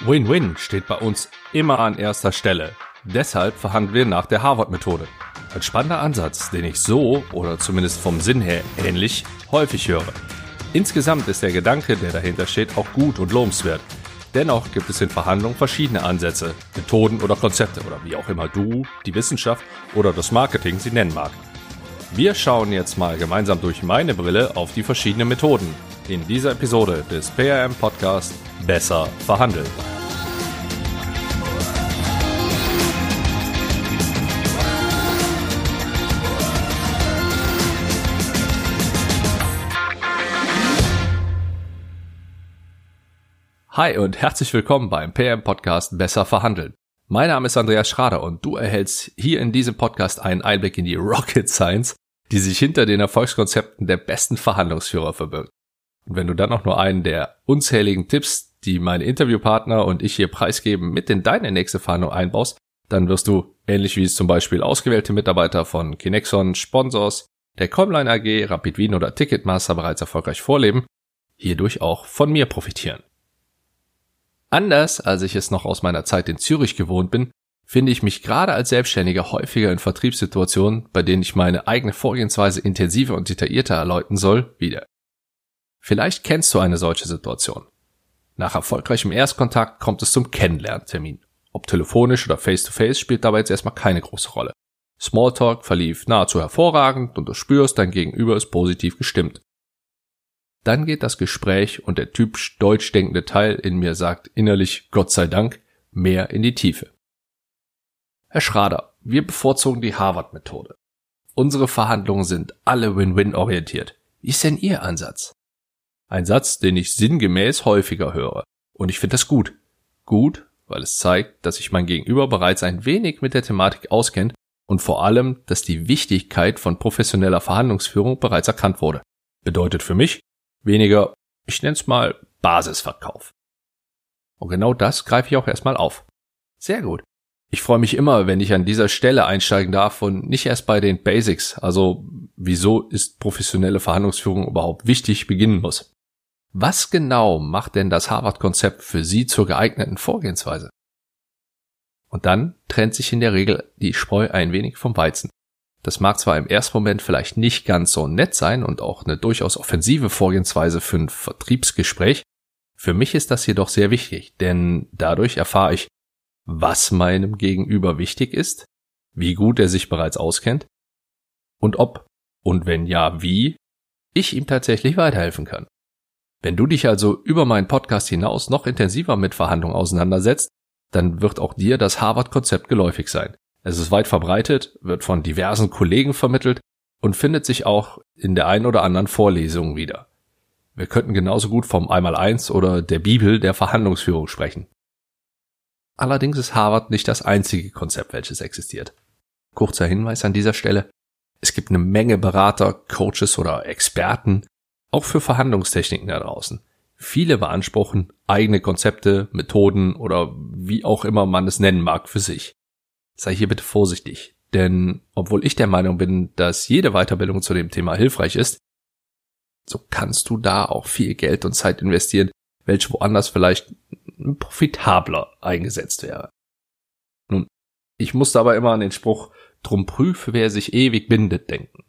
Win-Win steht bei uns immer an erster Stelle. Deshalb verhandeln wir nach der Harvard-Methode. Ein spannender Ansatz, den ich so oder zumindest vom Sinn her ähnlich häufig höre. Insgesamt ist der Gedanke, der dahinter steht, auch gut und lobenswert. Dennoch gibt es in Verhandlungen verschiedene Ansätze, Methoden oder Konzepte oder wie auch immer du, die Wissenschaft oder das Marketing sie nennen mag. Wir schauen jetzt mal gemeinsam durch meine Brille auf die verschiedenen Methoden in dieser Episode des PRM Podcast Besser verhandeln. Hi und herzlich willkommen beim PM Podcast Besser verhandeln. Mein Name ist Andreas Schrader und du erhältst hier in diesem Podcast einen Einblick in die Rocket Science, die sich hinter den Erfolgskonzepten der besten Verhandlungsführer verbirgt. Und wenn du dann auch nur einen der unzähligen Tipps, die meine Interviewpartner und ich hier preisgeben, mit in deine nächste Verhandlung einbaust, dann wirst du, ähnlich wie es zum Beispiel ausgewählte Mitarbeiter von Kinexon, Sponsors, der Comline AG, Rapid Wien oder Ticketmaster bereits erfolgreich vorleben, hierdurch auch von mir profitieren. Anders als ich es noch aus meiner Zeit in Zürich gewohnt bin, finde ich mich gerade als Selbstständiger häufiger in Vertriebssituationen, bei denen ich meine eigene Vorgehensweise intensiver und detaillierter erläutern soll, wieder. Vielleicht kennst du eine solche Situation. Nach erfolgreichem Erstkontakt kommt es zum Kennenlerntermin. Ob telefonisch oder face-to-face -face spielt dabei jetzt erstmal keine große Rolle. Smalltalk verlief nahezu hervorragend und du spürst, dein Gegenüber ist positiv gestimmt. Dann geht das Gespräch und der typisch deutsch denkende Teil in mir sagt innerlich Gott sei Dank mehr in die Tiefe. Herr Schrader, wir bevorzugen die Harvard-Methode. Unsere Verhandlungen sind alle Win-Win orientiert. Wie ist denn Ihr Ansatz? Ein Satz, den ich sinngemäß häufiger höre. Und ich finde das gut. Gut, weil es zeigt, dass sich mein Gegenüber bereits ein wenig mit der Thematik auskennt und vor allem, dass die Wichtigkeit von professioneller Verhandlungsführung bereits erkannt wurde. Bedeutet für mich weniger, ich nenne es mal Basisverkauf. Und genau das greife ich auch erstmal auf. Sehr gut. Ich freue mich immer, wenn ich an dieser Stelle einsteigen darf und nicht erst bei den Basics, also wieso ist professionelle Verhandlungsführung überhaupt wichtig, beginnen muss. Was genau macht denn das Harvard-Konzept für Sie zur geeigneten Vorgehensweise? Und dann trennt sich in der Regel die Spreu ein wenig vom Weizen. Das mag zwar im ersten Moment vielleicht nicht ganz so nett sein und auch eine durchaus offensive Vorgehensweise für ein Vertriebsgespräch, für mich ist das jedoch sehr wichtig, denn dadurch erfahre ich, was meinem Gegenüber wichtig ist, wie gut er sich bereits auskennt und ob und wenn ja, wie ich ihm tatsächlich weiterhelfen kann. Wenn du dich also über meinen Podcast hinaus noch intensiver mit Verhandlungen auseinandersetzt, dann wird auch dir das Harvard-Konzept geläufig sein. Es ist weit verbreitet, wird von diversen Kollegen vermittelt und findet sich auch in der einen oder anderen Vorlesung wieder. Wir könnten genauso gut vom Einmaleins oder der Bibel der Verhandlungsführung sprechen. Allerdings ist Harvard nicht das einzige Konzept, welches existiert. Kurzer Hinweis an dieser Stelle. Es gibt eine Menge Berater, Coaches oder Experten, auch für Verhandlungstechniken da draußen. Viele beanspruchen eigene Konzepte, Methoden oder wie auch immer man es nennen mag für sich. Sei hier bitte vorsichtig, denn obwohl ich der Meinung bin, dass jede Weiterbildung zu dem Thema hilfreich ist, so kannst du da auch viel Geld und Zeit investieren, welche woanders vielleicht profitabler eingesetzt wäre. Nun, ich muss dabei immer an den Spruch, drum prüfe, wer sich ewig bindet, denken.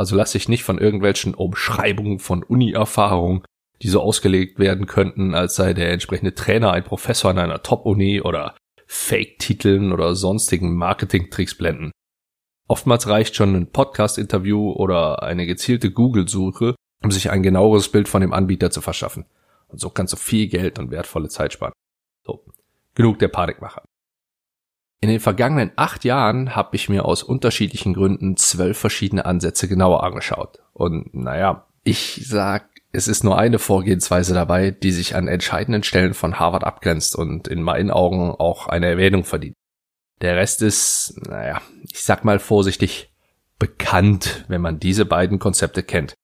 Also lass dich nicht von irgendwelchen Umschreibungen von Uni-Erfahrung, die so ausgelegt werden könnten, als sei der entsprechende Trainer ein Professor an einer Top-Uni oder Fake-Titeln oder sonstigen Marketing-Tricks blenden. Oftmals reicht schon ein Podcast-Interview oder eine gezielte Google-Suche, um sich ein genaueres Bild von dem Anbieter zu verschaffen. Und so kannst du viel Geld und wertvolle Zeit sparen. So, genug der Panikmacher. In den vergangenen acht Jahren habe ich mir aus unterschiedlichen Gründen zwölf verschiedene Ansätze genauer angeschaut. Und naja, ich sag, es ist nur eine Vorgehensweise dabei, die sich an entscheidenden Stellen von Harvard abgrenzt und in meinen Augen auch eine Erwähnung verdient. Der Rest ist, naja, ich sag mal vorsichtig, bekannt, wenn man diese beiden Konzepte kennt.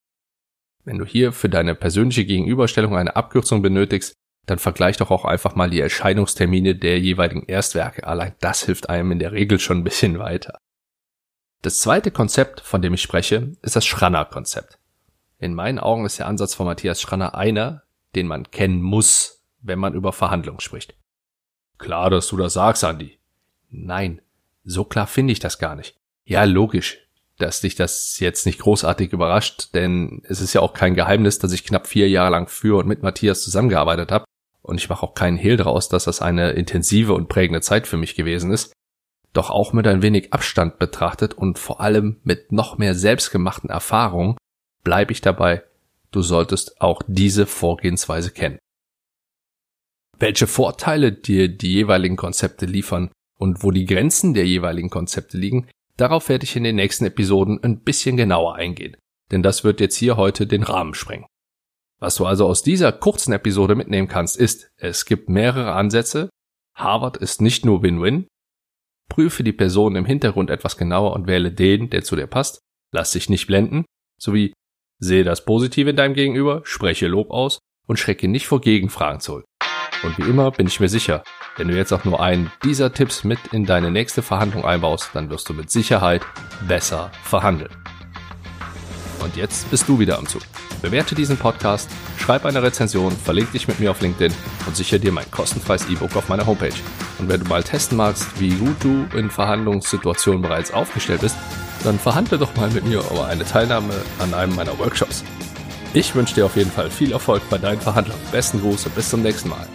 Wenn du hier für deine persönliche Gegenüberstellung eine Abkürzung benötigst, dann vergleich doch auch einfach mal die Erscheinungstermine der jeweiligen Erstwerke. Allein das hilft einem in der Regel schon ein bisschen weiter. Das zweite Konzept, von dem ich spreche, ist das Schranner-Konzept. In meinen Augen ist der Ansatz von Matthias Schranner einer, den man kennen muss, wenn man über Verhandlungen spricht. Klar, dass du das sagst, Andy. Nein, so klar finde ich das gar nicht. Ja, logisch, dass dich das jetzt nicht großartig überrascht, denn es ist ja auch kein Geheimnis, dass ich knapp vier Jahre lang für und mit Matthias zusammengearbeitet habe. Und ich mache auch keinen Hehl daraus, dass das eine intensive und prägende Zeit für mich gewesen ist. Doch auch mit ein wenig Abstand betrachtet und vor allem mit noch mehr selbstgemachten Erfahrungen bleibe ich dabei, du solltest auch diese Vorgehensweise kennen. Welche Vorteile dir die jeweiligen Konzepte liefern und wo die Grenzen der jeweiligen Konzepte liegen, darauf werde ich in den nächsten Episoden ein bisschen genauer eingehen, denn das wird jetzt hier heute den Rahmen sprengen. Was du also aus dieser kurzen Episode mitnehmen kannst, ist, es gibt mehrere Ansätze, Harvard ist nicht nur Win-Win, prüfe die Person im Hintergrund etwas genauer und wähle den, der zu dir passt, lass dich nicht blenden, sowie sehe das Positive in deinem Gegenüber, spreche Lob aus und schrecke nicht vor Gegenfragen zurück. Und wie immer bin ich mir sicher, wenn du jetzt auch nur einen dieser Tipps mit in deine nächste Verhandlung einbaust, dann wirst du mit Sicherheit besser verhandeln. Und jetzt bist du wieder am Zug. Bewerte diesen Podcast, schreib eine Rezension, verlink dich mit mir auf LinkedIn und sichere dir mein kostenfreies E-Book auf meiner Homepage. Und wenn du mal testen magst, wie gut du in Verhandlungssituationen bereits aufgestellt bist, dann verhandle doch mal mit mir über eine Teilnahme an einem meiner Workshops. Ich wünsche dir auf jeden Fall viel Erfolg bei deinen Verhandlungen. Besten Gruß und bis zum nächsten Mal.